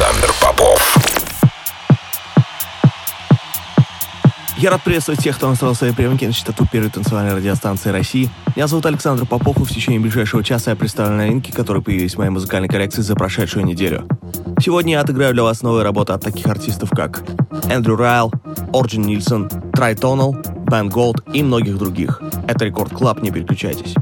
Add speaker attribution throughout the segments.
Speaker 1: Александр Попов.
Speaker 2: Я рад приветствовать всех, кто настроил свои приемники на частоту первой танцевальной радиостанции России. Меня зовут Александр Попов, и в течение ближайшего часа я представлю новинки, которые появились в моей музыкальной коллекции за прошедшую неделю. Сегодня я отыграю для вас новые работы от таких артистов, как Эндрю Райл, Орджин Нильсон, Трайтонал, Бен Голд и многих других. Это Рекорд Клаб, не переключайтесь.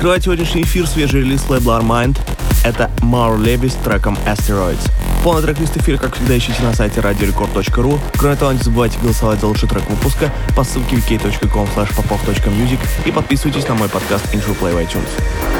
Speaker 2: Открывает сегодняшний эфир свежий релиз лейбла Mind. Это Маур Леви с треком Asteroids. Полный трек-лист эфира, как всегда, ищите на сайте radiorecord.ru. Кроме того, не забывайте голосовать за лучший трек выпуска по ссылке wiki.com popov.music и подписывайтесь на мой подкаст Intro Play в iTunes.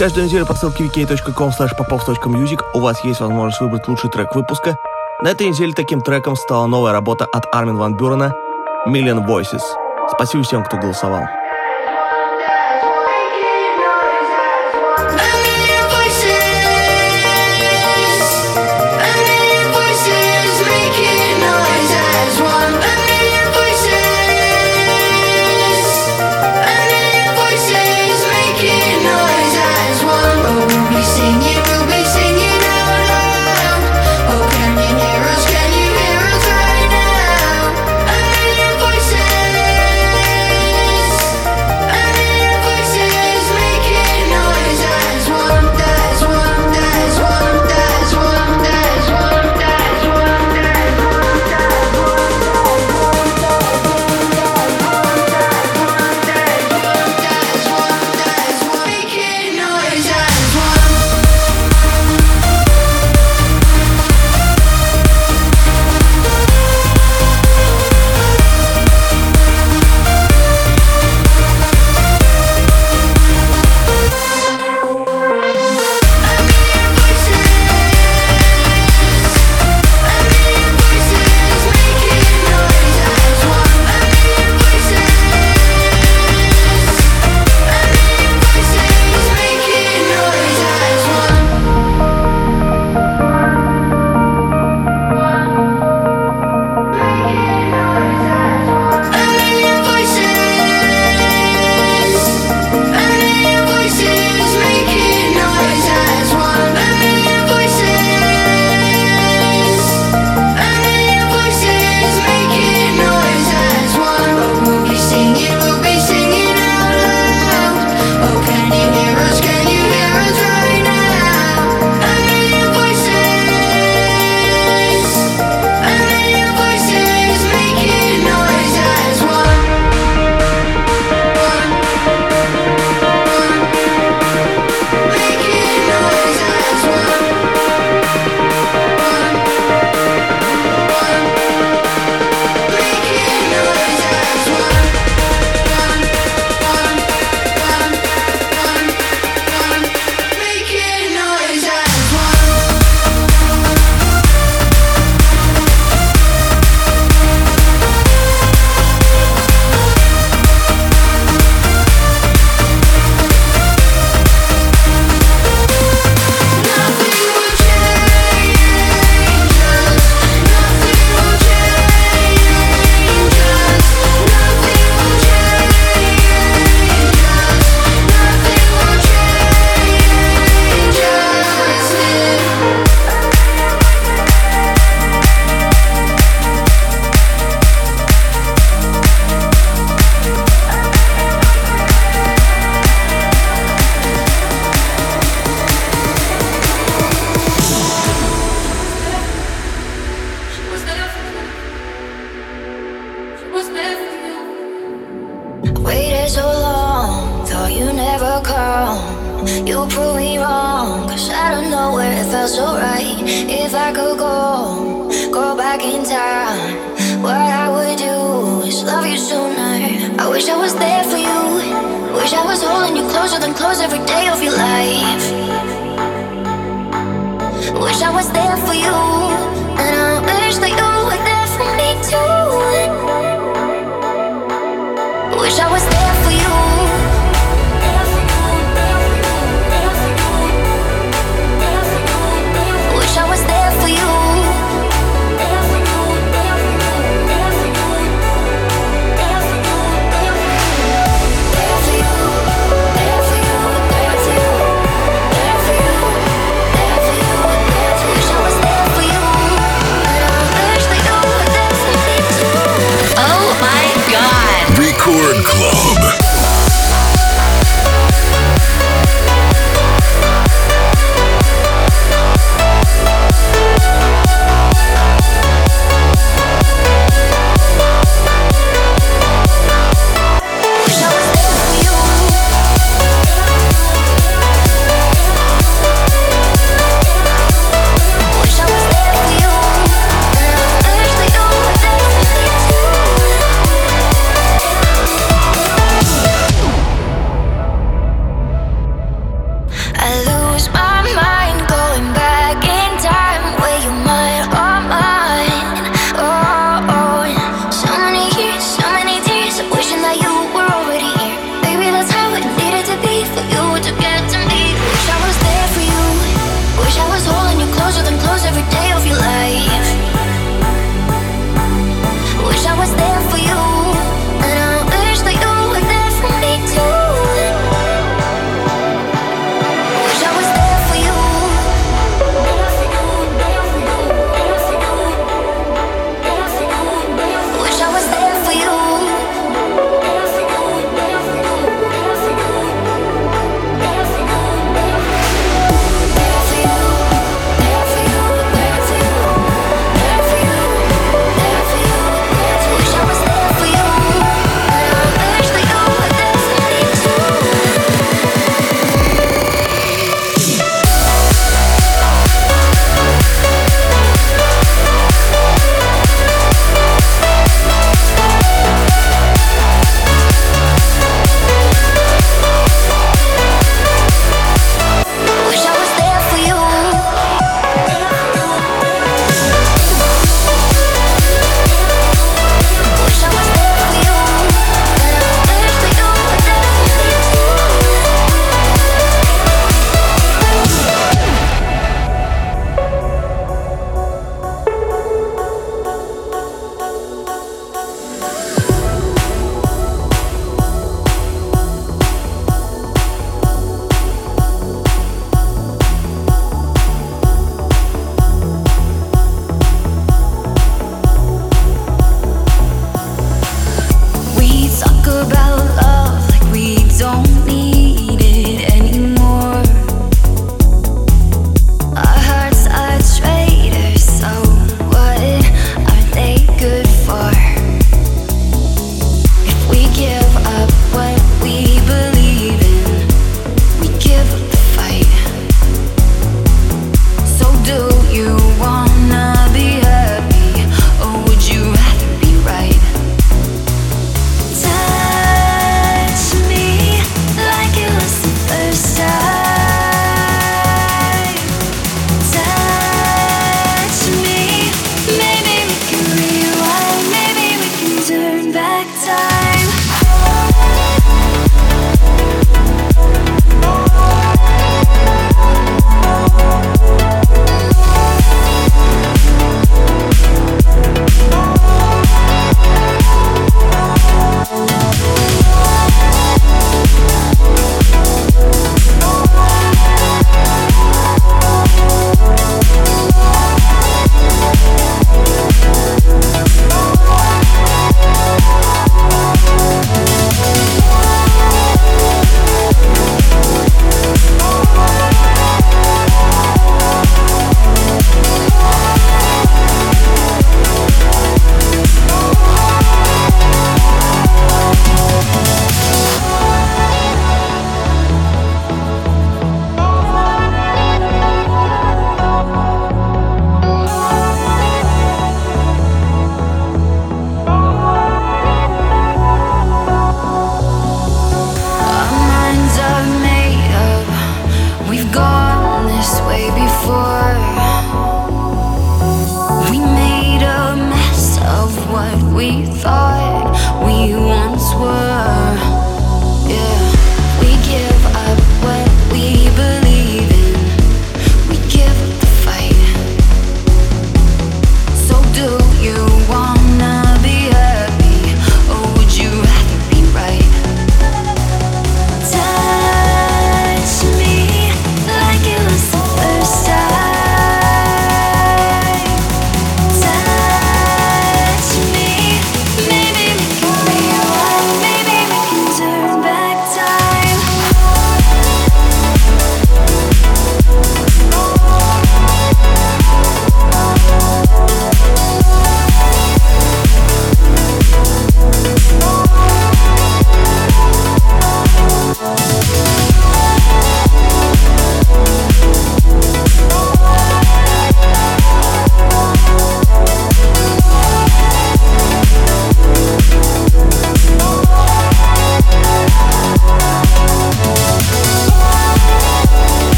Speaker 3: Каждую неделю по ссылке wiki.com popov.music у вас есть возможность выбрать лучший трек выпуска. На этой неделе таким треком стала новая работа от Армин Ван Бюрена «Million Voices». Спасибо всем, кто голосовал.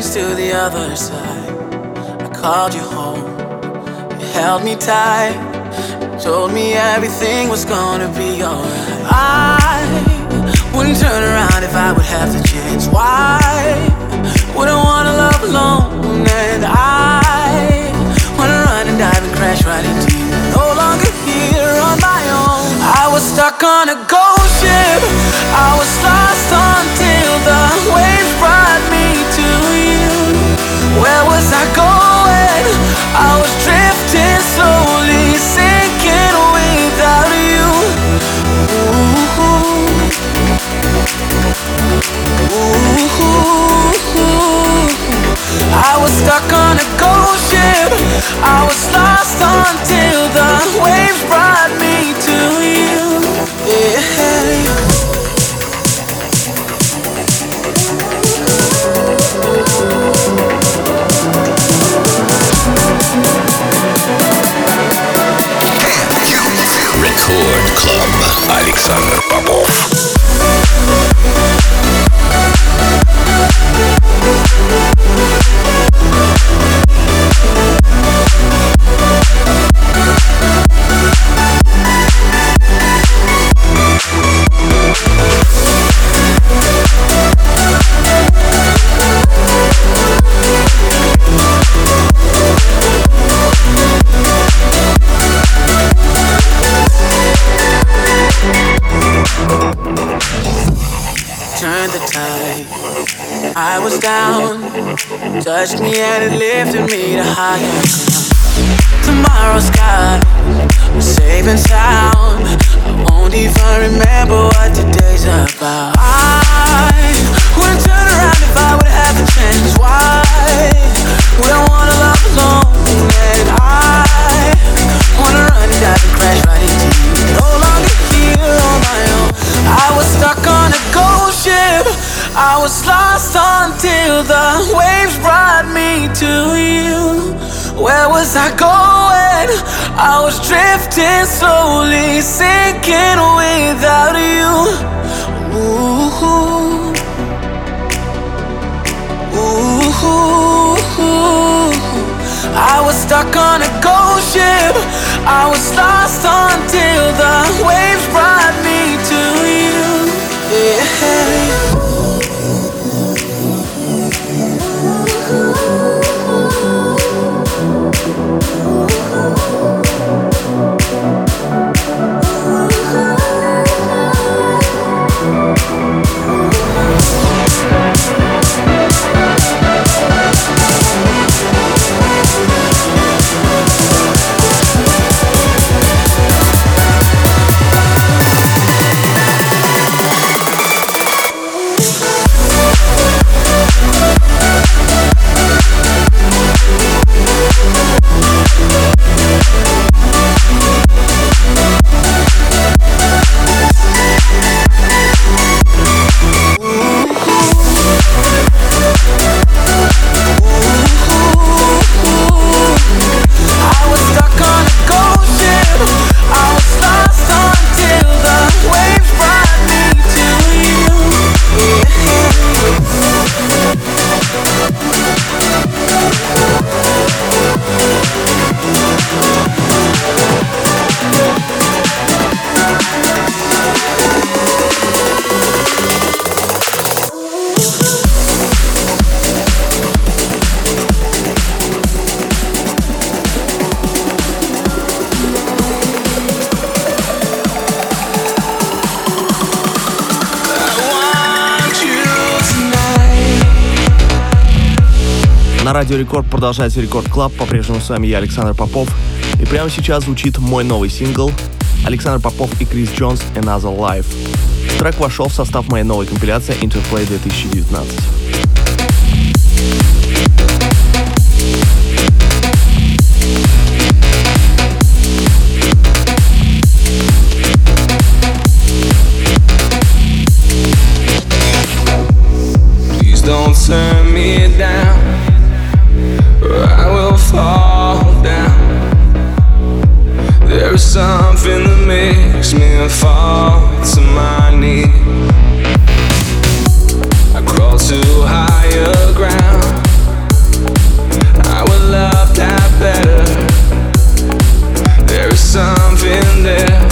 Speaker 1: Directions to the other side. I called you home, you held me tight, told me everything was gonna be alright. I wouldn't turn around if I would have the chance. Why would I wanna love alone? And I wanna run and dive and crash right into you. No longer here on my own. I was stuck on a ghost ship. I was lost until the waves I was drifting slowly, sinking without you. Ooh. Ooh. I was stuck on a ghost ship. I was lost until the waves brought
Speaker 3: Александр Попов.
Speaker 1: Touched me and it lifted me to higher ground. Tomorrow's a safe and sound. I won't even remember what today's about. I wouldn't turn around if I would have the chance. Why would I wanna love I was lost until the waves brought me to you. Where was I going? I was drifting slowly, sinking without you. Ooh. Ooh. I was stuck on a ghost ship. I was lost until the
Speaker 2: Радио Рекорд продолжается Рекорд Клаб. По-прежнему с вами я, Александр Попов. И прямо сейчас звучит мой новый сингл Александр Попов и Крис Джонс Another Life. Трек вошел в состав моей новой компиляции Interplay 2019.
Speaker 4: don't turn me down I will fall down. There is something that makes me fall to my knees. I crawl
Speaker 5: to higher ground. I love that better. There is
Speaker 3: something there.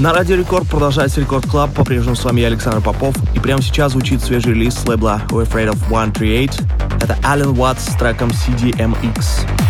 Speaker 2: На Радио Рекорд продолжается Рекорд Клаб. По-прежнему с вами я, Александр Попов. И прямо сейчас звучит свежий релиз с лейбла We're Afraid of 138. Это Ален Уаттс с треком CDMX.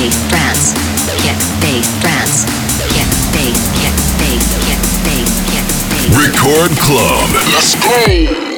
Speaker 6: bass trance. Get bass trance. Get bass, get bass, get bass, get bass.
Speaker 3: Record Club.
Speaker 6: Let's go.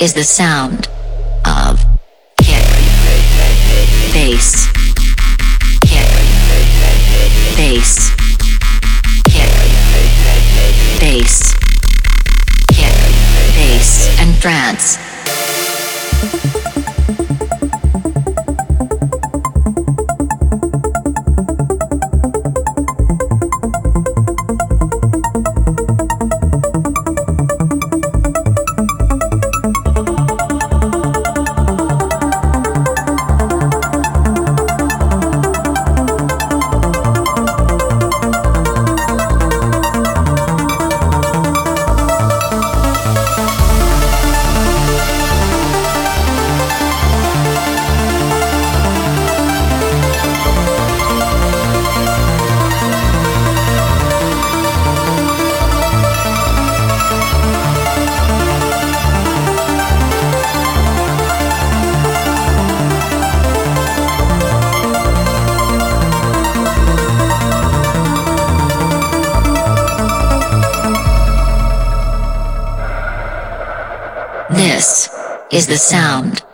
Speaker 6: is the sound. the sound.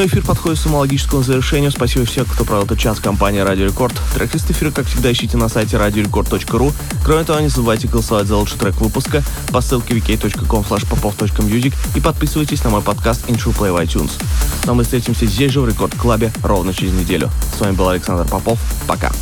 Speaker 2: Очередной эфир подходит к самому логическому завершению. Спасибо всем, кто провел этот час. Компания Радио Рекорд. Трек-лист эфира, как всегда, ищите на сайте radiorecord.ru. Кроме того, не забывайте голосовать за лучший трек выпуска по ссылке vk.com popov.music и подписывайтесь на мой подкаст Intro Play в iTunes. Но мы встретимся здесь же в Рекорд Клабе ровно через неделю. С вами был Александр Попов. Пока.